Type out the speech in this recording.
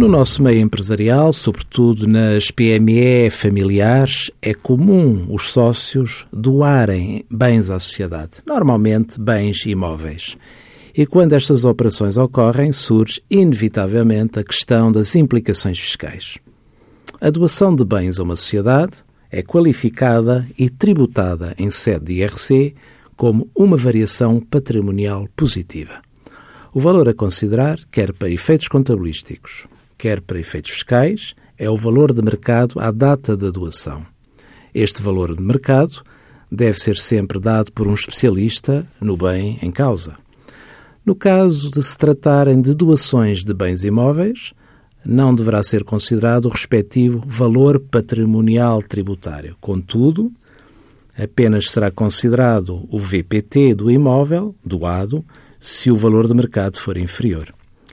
No nosso meio empresarial, sobretudo nas PME familiares, é comum os sócios doarem bens à sociedade, normalmente bens imóveis. E quando estas operações ocorrem, surge inevitavelmente a questão das implicações fiscais. A doação de bens a uma sociedade é qualificada e tributada em sede de IRC como uma variação patrimonial positiva. O valor a considerar, quer para efeitos contabilísticos, quer para efeitos fiscais, é o valor de mercado à data da doação. Este valor de mercado deve ser sempre dado por um especialista no bem em causa. No caso de se tratarem de doações de bens imóveis, não deverá ser considerado o respectivo valor patrimonial tributário. Contudo, apenas será considerado o VPT do imóvel doado se o valor de mercado for inferior.